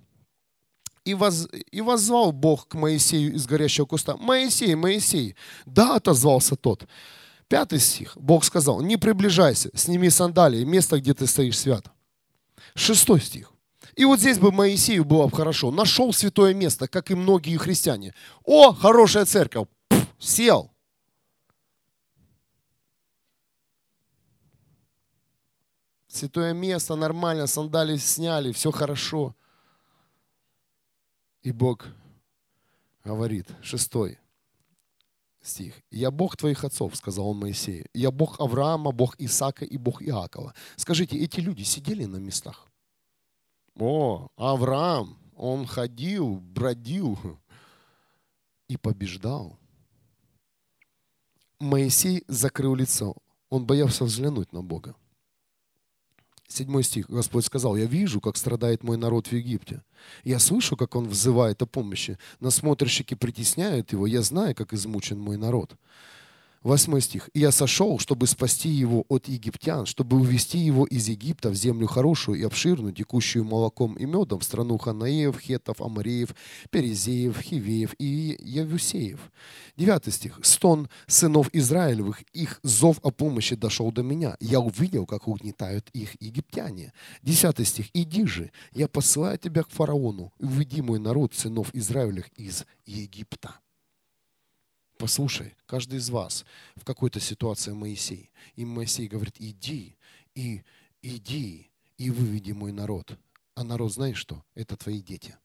и, воз, и воззвал Бог к Моисею из горящего куста. «Моисей, Моисей!» «Да», отозвался тот. Пятый стих. Бог сказал, «Не приближайся, сними сандалии, место, где ты стоишь свято». Шестой стих. И вот здесь бы Моисею было бы хорошо. Нашел святое место, как и многие христиане. О, хорошая церковь. Пфф, сел. Святое место, нормально, сандали сняли, все хорошо. И Бог говорит, шестой стих. «Я Бог твоих отцов», сказал он Моисею. «Я Бог Авраама, Бог Исаака и Бог Иакова». Скажите, эти люди сидели на местах? О, Авраам, он ходил, бродил и побеждал. Моисей закрыл лицо. Он боялся взглянуть на Бога. Седьмой стих. Господь сказал, я вижу, как страдает мой народ в Египте. Я слышу, как он взывает о помощи. Насмотрщики притесняют его. Я знаю, как измучен мой народ. Восьмой стих. «И я сошел, чтобы спасти его от египтян, чтобы увести его из Египта в землю хорошую и обширную, текущую молоком и медом, в страну Ханаеев, Хетов, Амареев, Перезеев, Хивеев и Явусеев». Девятый стих. «Стон сынов Израилевых, их зов о помощи дошел до меня. Я увидел, как угнетают их египтяне». Десятый стих. «Иди же, я посылаю тебя к фараону, уведи мой народ, сынов Израилевых, из Египта». Послушай, каждый из вас в какой-то ситуации Моисей. И Моисей говорит, иди, и иди, и выведи мой народ. А народ, знаешь что? Это твои дети.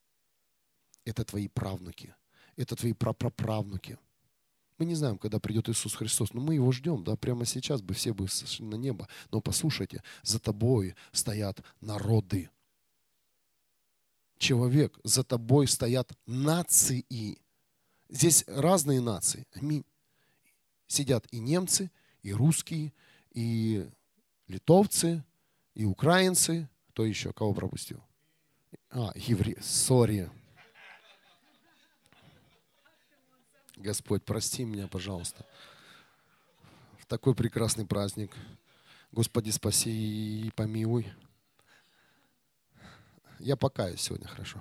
Это твои правнуки. Это твои прапраправнуки. Мы не знаем, когда придет Иисус Христос, но мы его ждем, да, прямо сейчас бы все бы сошли на небо. Но послушайте, за тобой стоят народы. Человек, за тобой стоят нации. Здесь разные нации. Аминь. Сидят и немцы, и русские, и литовцы, и украинцы. Кто еще? Кого пропустил? А, евреи. Сори. Господь, прости меня, пожалуйста. В такой прекрасный праздник. Господи, спаси и помилуй. Я покаюсь сегодня, хорошо.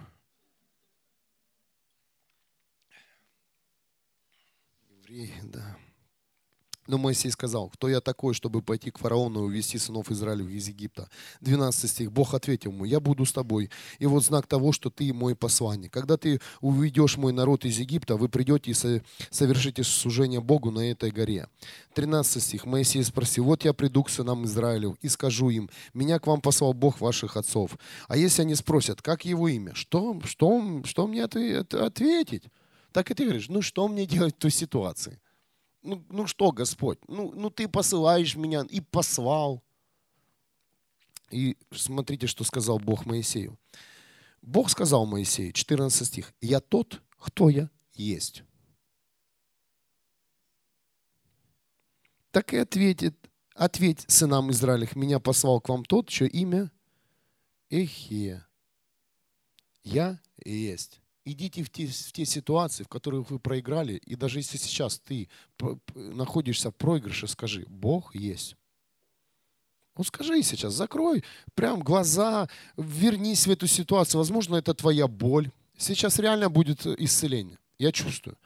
Евреи, да. Но Моисей сказал, кто я такой, чтобы пойти к фараону и увести сынов Израилевых из Египта? 12 стих. Бог ответил ему, я буду с тобой. И вот знак того, что ты мой посланник. Когда ты уведешь мой народ из Египта, вы придете и совершите служение Богу на этой горе. 13 стих. Моисей спросил, вот я приду к сынам Израилев и скажу им, меня к вам послал Бог ваших отцов. А если они спросят, как его имя? Что, что, что мне ответить? Так и ты говоришь, ну что мне делать в той ситуации? ну, ну что, Господь, ну, ну ты посылаешь меня и послал. И смотрите, что сказал Бог Моисею. Бог сказал Моисею, 14 стих, «Я тот, кто я есть». Так и ответит, ответь сынам Израилях, меня послал к вам тот, чье имя Эхия. Я и есть идите в те, в те ситуации, в которых вы проиграли, и даже если сейчас ты находишься в проигрыше, скажи, Бог есть. Вот скажи сейчас, закрой прям глаза, вернись в эту ситуацию. Возможно, это твоя боль. Сейчас реально будет исцеление. Я чувствую.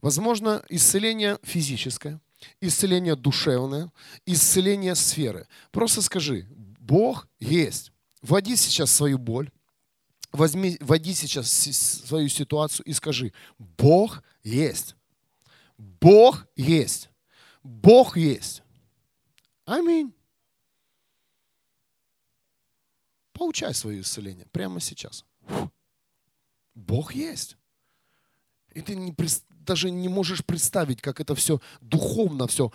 Возможно, исцеление физическое, исцеление душевное, исцеление сферы. Просто скажи, Бог есть. Вводи сейчас свою боль, возьми, войди сейчас свою ситуацию и скажи, Бог есть. Бог есть. Бог есть. Аминь. Получай свое исцеление прямо сейчас. Бог есть. И ты не, даже не можешь представить, как это все духовно все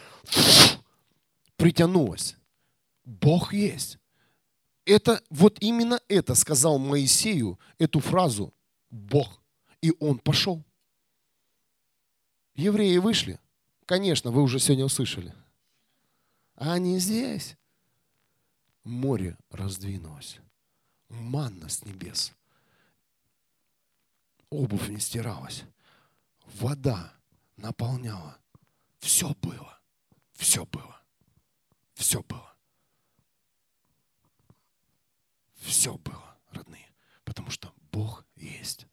притянулось. Бог есть это, вот именно это сказал Моисею, эту фразу, Бог. И он пошел. Евреи вышли. Конечно, вы уже сегодня услышали. А они здесь. Море раздвинулось. Манна с небес. Обувь не стиралась. Вода наполняла. Все было. Все было. Все было. Все было, родные, потому что Бог есть.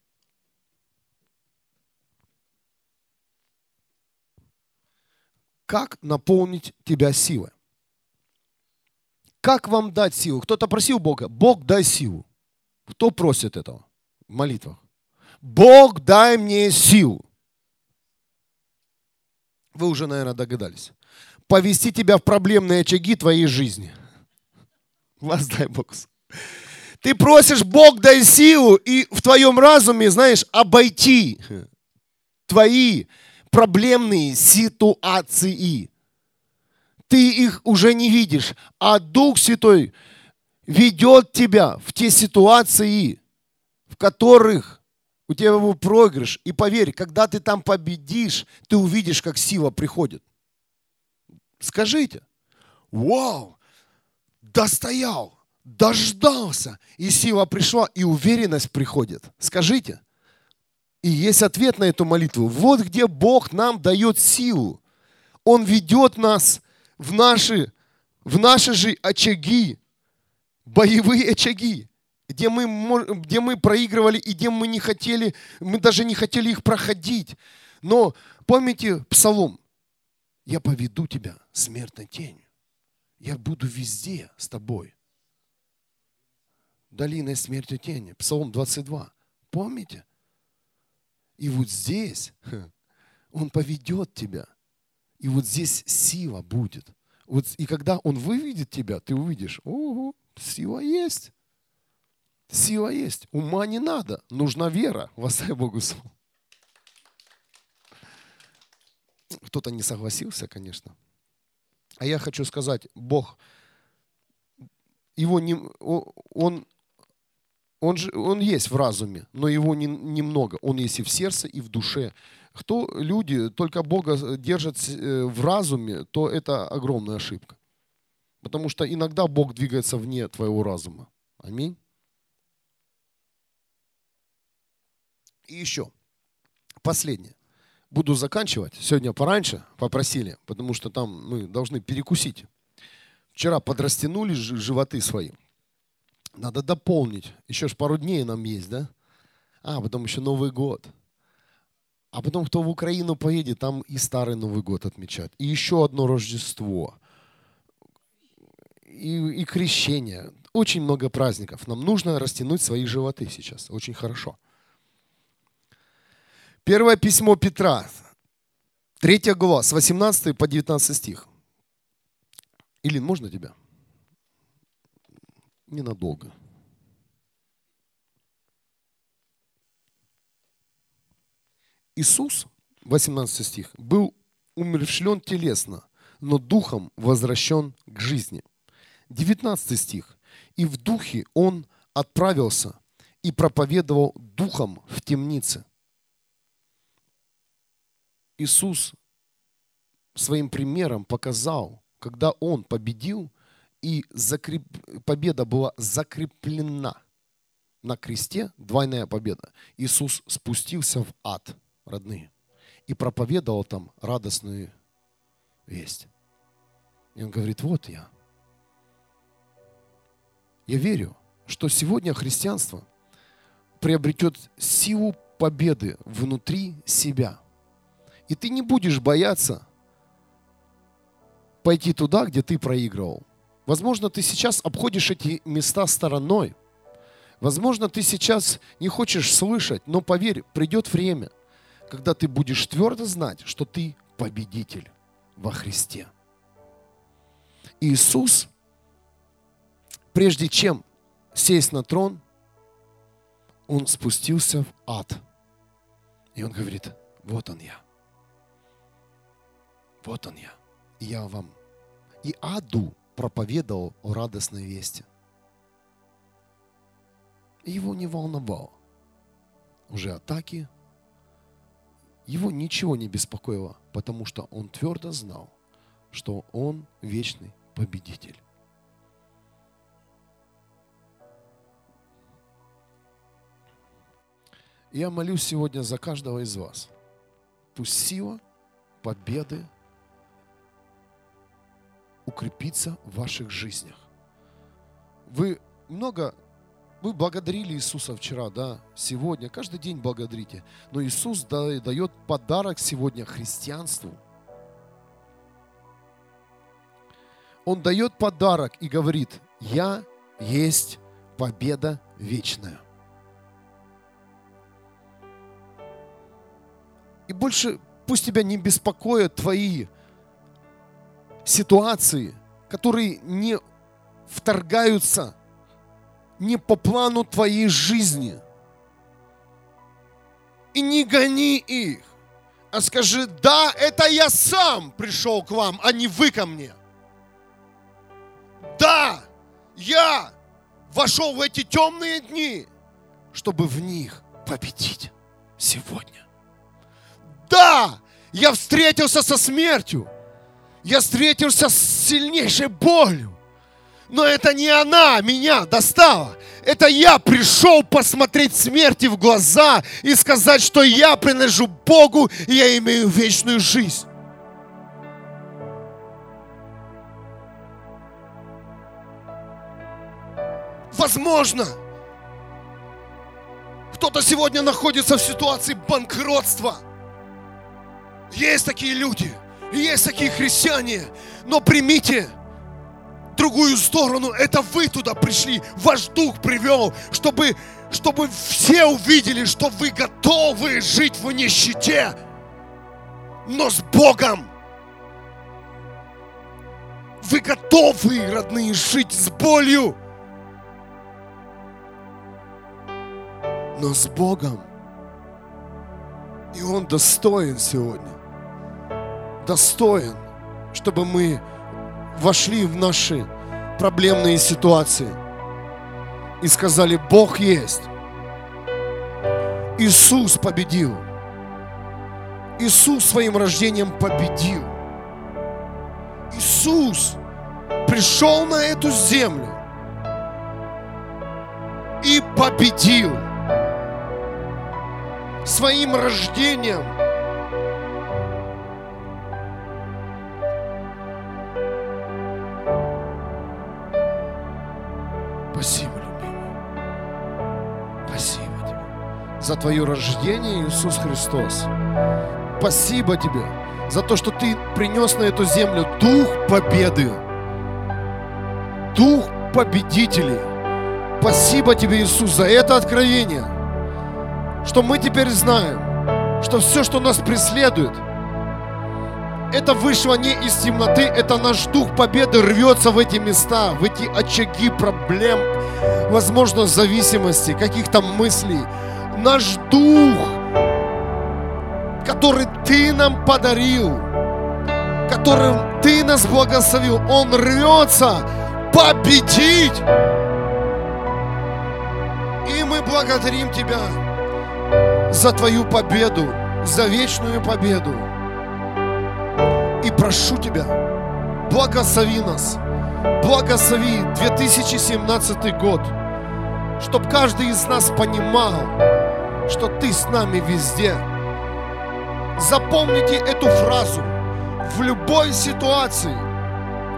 Как наполнить тебя силой? Как вам дать силу? Кто-то просил Бога, Бог дай силу. Кто просит этого в молитвах? Бог дай мне силу. Вы уже, наверное, догадались. Повести тебя в проблемные очаги твоей жизни. Вас дай Бог. Ты просишь, Бог дай силу, и в твоем разуме, знаешь, обойти твои проблемные ситуации. Ты их уже не видишь, а Дух Святой ведет тебя в те ситуации, в которых у тебя был проигрыш. И поверь, когда ты там победишь, ты увидишь, как сила приходит. Скажите, вау, достоял дождался, и сила пришла, и уверенность приходит. Скажите. И есть ответ на эту молитву. Вот где Бог нам дает силу. Он ведет нас в наши, в наши же очаги, боевые очаги, где мы, где мы проигрывали и где мы не хотели, мы даже не хотели их проходить. Но помните псалом? Я поведу тебя смертной тенью. Я буду везде с тобой долиной смерти тени. Псалом 22. Помните? И вот здесь он поведет тебя. И вот здесь сила будет. Вот, и когда он выведет тебя, ты увидишь, ого, сила есть. Сила есть. Ума не надо. Нужна вера. Востай Богу слово. Кто-то не согласился, конечно. А я хочу сказать, Бог, его не, он, он, же, он есть в разуме, но его не, немного. Он есть и в сердце, и в душе. Кто люди только Бога держат э, в разуме, то это огромная ошибка. Потому что иногда Бог двигается вне твоего разума. Аминь. И еще, последнее. Буду заканчивать. Сегодня пораньше попросили, потому что там мы должны перекусить. Вчера подрастянули животы свои. Надо дополнить. Еще ж пару дней нам есть, да? А, потом еще Новый год. А потом, кто в Украину поедет, там и Старый Новый год отмечать. И еще одно Рождество. И, и крещение. Очень много праздников. Нам нужно растянуть свои животы сейчас. Очень хорошо. Первое письмо Петра, 3 глава, с 18 по 19 стих. Илин, можно тебя? Ненадолго. Иисус, 18 стих, был умершлен телесно, но духом возвращен к жизни. 19 стих. И в духе он отправился и проповедовал духом в темнице. Иисус своим примером показал, когда Он победил, и закреп... победа была закреплена на кресте, двойная победа. Иисус спустился в ад, родные, и проповедовал там радостную весть. И Он говорит, вот я. Я верю, что сегодня христианство приобретет силу победы внутри себя – и ты не будешь бояться пойти туда, где ты проигрывал. Возможно, ты сейчас обходишь эти места стороной. Возможно, ты сейчас не хочешь слышать, но поверь, придет время, когда ты будешь твердо знать, что ты победитель во Христе. Иисус, прежде чем сесть на трон, Он спустился в ад. И Он говорит, вот он я. Вот он я. Я вам и аду проповедовал о радостной вести. Его не волновало. Уже атаки. Его ничего не беспокоило, потому что он твердо знал, что он вечный победитель. Я молюсь сегодня за каждого из вас. Пусть сила победы укрепиться в ваших жизнях. Вы много, вы благодарили Иисуса вчера, да, сегодня, каждый день благодарите. Но Иисус дает подарок сегодня христианству. Он дает подарок и говорит, я есть победа вечная. И больше пусть тебя не беспокоят твои ситуации, которые не вторгаются не по плану твоей жизни. И не гони их, а скажи, да, это я сам пришел к вам, а не вы ко мне. Да, я вошел в эти темные дни, чтобы в них победить сегодня. Да, я встретился со смертью, я встретился с сильнейшей болью. Но это не она меня достала. Это я пришел посмотреть смерти в глаза и сказать, что я принадлежу Богу и я имею вечную жизнь. Возможно, кто-то сегодня находится в ситуации банкротства. Есть такие люди – есть такие христиане, но примите другую сторону. Это вы туда пришли, ваш дух привел, чтобы, чтобы все увидели, что вы готовы жить в нищете, но с Богом. Вы готовы, родные, жить с болью, но с Богом. И Он достоин сегодня достоин, чтобы мы вошли в наши проблемные ситуации и сказали, Бог есть. Иисус победил. Иисус своим рождением победил. Иисус пришел на эту землю и победил своим рождением. За твое рождение, Иисус Христос. Спасибо тебе за то, что ты принес на эту землю дух победы, дух победителей. Спасибо тебе, Иисус, за это откровение, что мы теперь знаем, что все, что нас преследует, это вышло не из темноты, это наш дух победы рвется в эти места, в эти очаги проблем, возможно, зависимости, каких-то мыслей. Наш дух который Ты нам подарил, которым Ты нас благословил, он рвется победить. И мы благодарим Тебя за Твою победу, за вечную победу. И прошу Тебя, благослови нас, благослови 2017 год, чтобы каждый из нас понимал, что Ты с нами везде – Запомните эту фразу. В любой ситуации,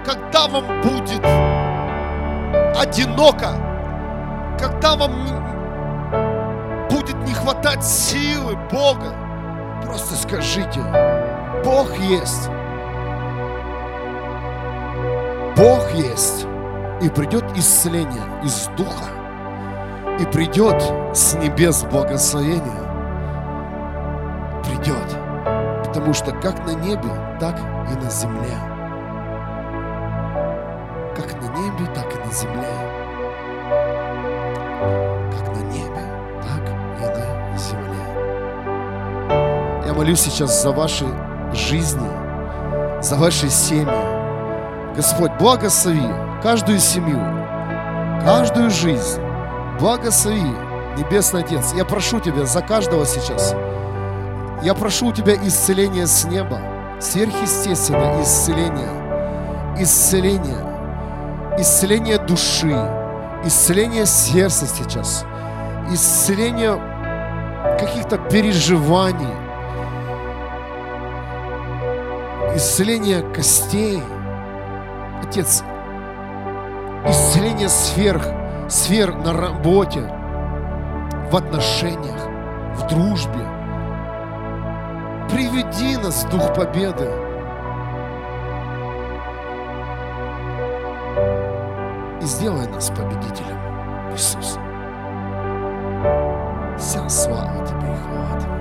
когда вам будет одиноко, когда вам будет не хватать силы Бога, просто скажите, Бог есть. Бог есть. И придет исцеление из духа. И придет с небес благословение. Придет. Потому что как на небе, так и на земле. Как на небе, так и на земле. Как на небе, так и на земле. Я молюсь сейчас за ваши жизни, за ваши семьи. Господь, благослови каждую семью, каждую жизнь. Благослови, Небесный Отец. Я прошу Тебя за каждого сейчас – я прошу у Тебя исцеления с неба, сверхъестественное исцеление, исцеление, исцеление души, исцеление сердца сейчас, исцеление каких-то переживаний, исцеление костей. Отец, исцеление сверх, сфер на работе, в отношениях, в дружбе, Приведи нас, Дух Победы. И сделай нас победителем, Иисус. Вся слава Тебе и хвала Тебе.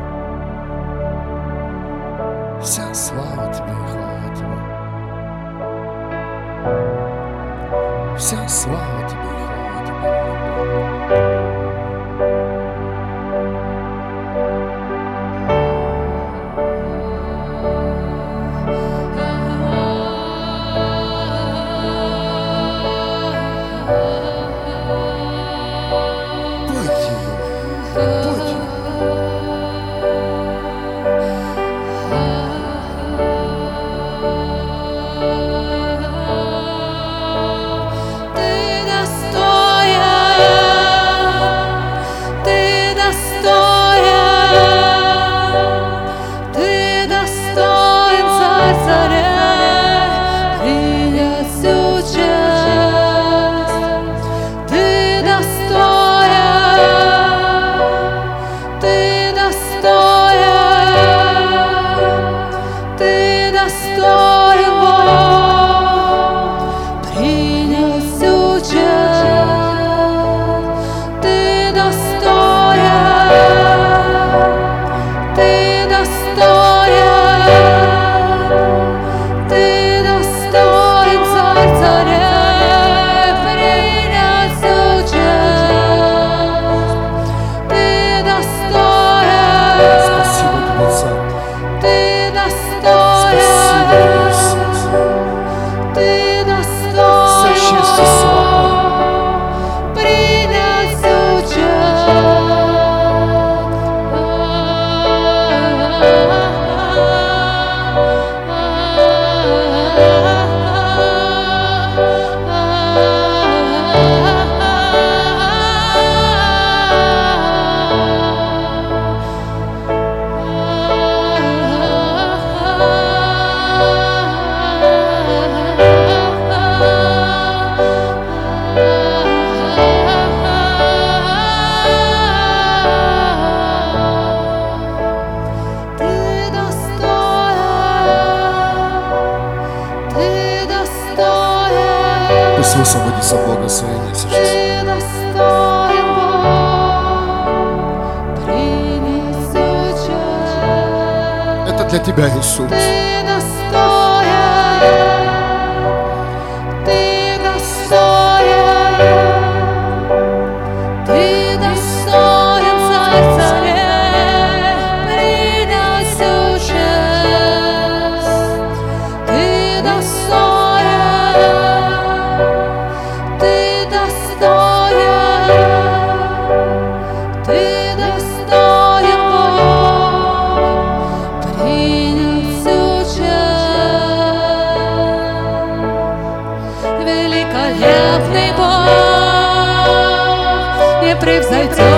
Вся слава Тебе и хвала Тебе. Вся слава Cristo. lights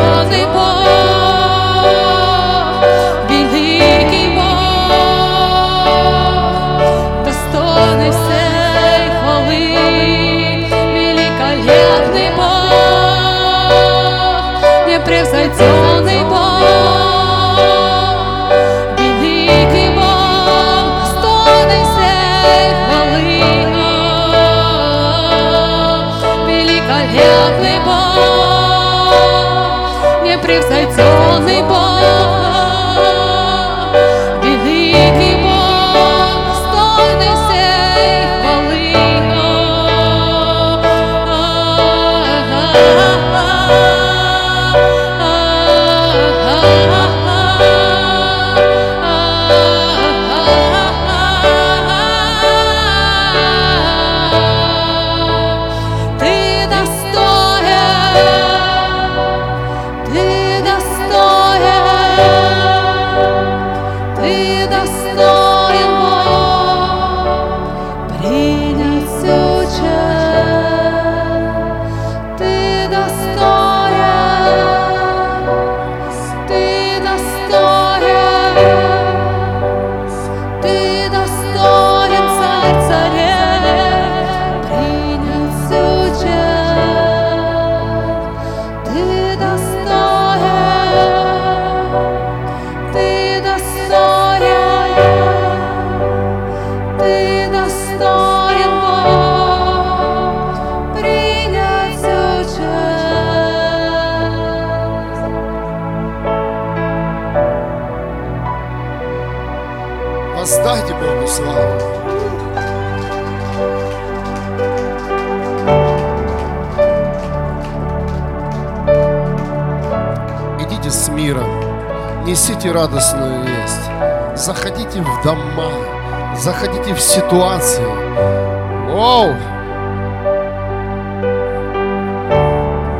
Бог, непревзойденный Бог, радостную весть. Заходите в дома, заходите в ситуации. Оу!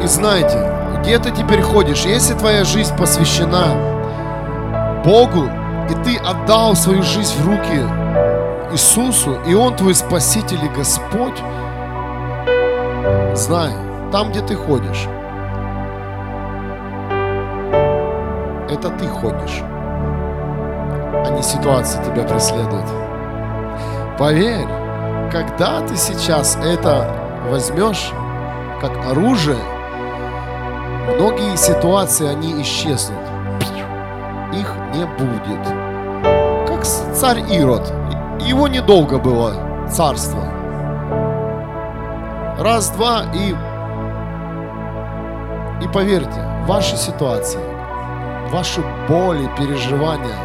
И знаете, где ты теперь ходишь, если твоя жизнь посвящена Богу, и ты отдал свою жизнь в руки Иисусу, и Он твой Спаситель и Господь, знай, там, где ты ходишь, это ты ходишь, а не ситуация тебя преследует. Поверь, когда ты сейчас это возьмешь как оружие, многие ситуации, они исчезнут. Их не будет. Как царь Ирод. Его недолго было царство. Раз-два и... И поверьте, ваши ситуации, ваши боли, переживания,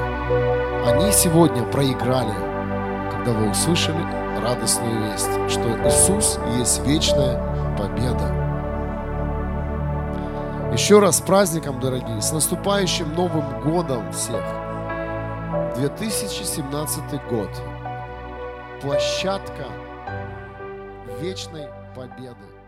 они сегодня проиграли, когда вы услышали радостную весть, что Иисус есть вечная победа. Еще раз с праздником, дорогие, с наступающим Новым годом всех. 2017 год. Площадка вечной победы.